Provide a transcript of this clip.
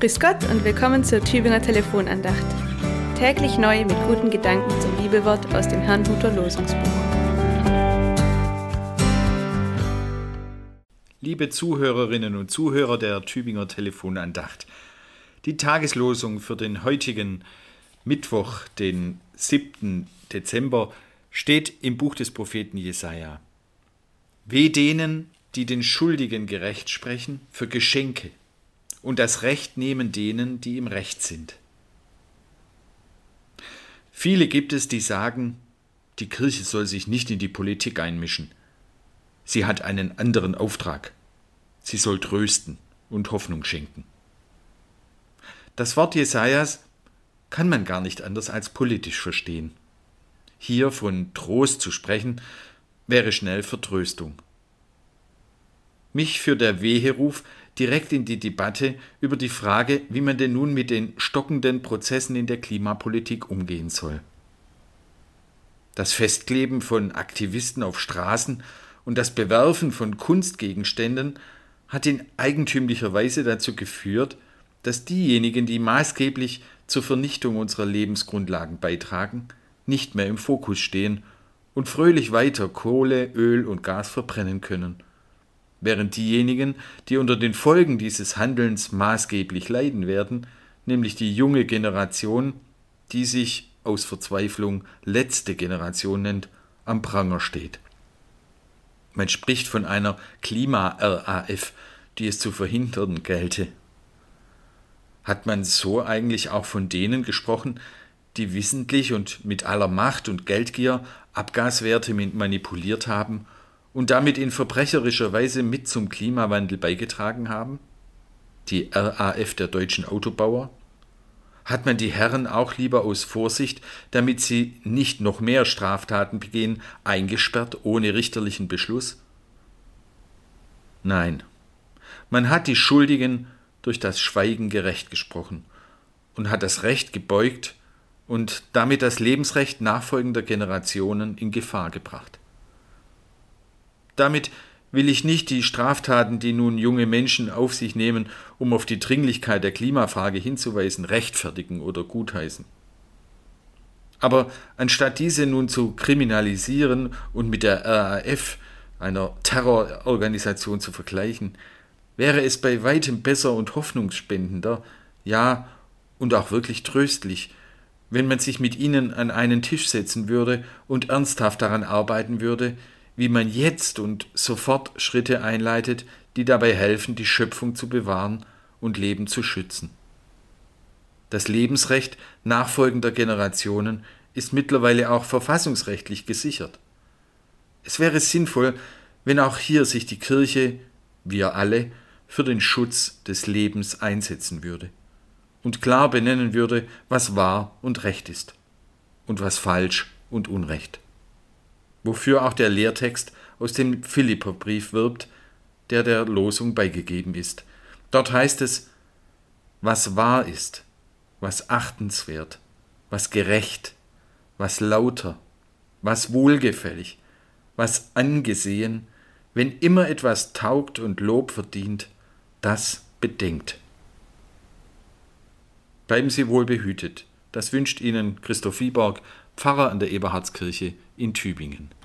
Grüß Gott und willkommen zur Tübinger Telefonandacht. Täglich neu mit guten Gedanken zum Bibelwort aus dem Herrnhuter Losungsbuch. Liebe Zuhörerinnen und Zuhörer der Tübinger Telefonandacht, die Tageslosung für den heutigen Mittwoch, den 7. Dezember, steht im Buch des Propheten Jesaja. Weh denen, die den Schuldigen gerecht sprechen, für Geschenke und das Recht nehmen denen, die im Recht sind. Viele gibt es, die sagen, die Kirche soll sich nicht in die Politik einmischen. Sie hat einen anderen Auftrag. Sie soll trösten und Hoffnung schenken. Das Wort Jesajas kann man gar nicht anders als politisch verstehen. Hier von Trost zu sprechen, wäre schnell Vertröstung. Mich führt der Weheruf direkt in die Debatte über die Frage, wie man denn nun mit den stockenden Prozessen in der Klimapolitik umgehen soll. Das Festkleben von Aktivisten auf Straßen und das Bewerfen von Kunstgegenständen hat in eigentümlicher Weise dazu geführt, dass diejenigen, die maßgeblich zur Vernichtung unserer Lebensgrundlagen beitragen, nicht mehr im Fokus stehen und fröhlich weiter Kohle, Öl und Gas verbrennen können während diejenigen, die unter den Folgen dieses Handelns maßgeblich leiden werden, nämlich die junge Generation, die sich aus Verzweiflung letzte Generation nennt, am Pranger steht. Man spricht von einer Klima-RAF, die es zu verhindern gelte. Hat man so eigentlich auch von denen gesprochen, die wissentlich und mit aller Macht und Geldgier Abgaswerte manipuliert haben und damit in verbrecherischer Weise mit zum Klimawandel beigetragen haben? Die RAF der deutschen Autobauer? Hat man die Herren auch lieber aus Vorsicht, damit sie nicht noch mehr Straftaten begehen, eingesperrt ohne richterlichen Beschluss? Nein, man hat die Schuldigen durch das Schweigen gerecht gesprochen und hat das Recht gebeugt und damit das Lebensrecht nachfolgender Generationen in Gefahr gebracht. Damit will ich nicht die Straftaten, die nun junge Menschen auf sich nehmen, um auf die Dringlichkeit der Klimafrage hinzuweisen, rechtfertigen oder gutheißen. Aber anstatt diese nun zu kriminalisieren und mit der RAF, einer Terrororganisation, zu vergleichen, wäre es bei weitem besser und hoffnungsspendender, ja und auch wirklich tröstlich, wenn man sich mit ihnen an einen Tisch setzen würde und ernsthaft daran arbeiten würde, wie man jetzt und sofort Schritte einleitet, die dabei helfen, die Schöpfung zu bewahren und Leben zu schützen. Das Lebensrecht nachfolgender Generationen ist mittlerweile auch verfassungsrechtlich gesichert. Es wäre sinnvoll, wenn auch hier sich die Kirche, wir alle, für den Schutz des Lebens einsetzen würde und klar benennen würde, was wahr und recht ist und was falsch und unrecht wofür auch der Lehrtext aus dem Philipperbrief wirbt, der der Losung beigegeben ist. Dort heißt es, was wahr ist, was achtenswert, was gerecht, was lauter, was wohlgefällig, was angesehen, wenn immer etwas taugt und Lob verdient, das bedenkt. Bleiben Sie wohl behütet. Das wünscht Ihnen Christoph Wieborg, Pfarrer an der Eberhardskirche in Tübingen.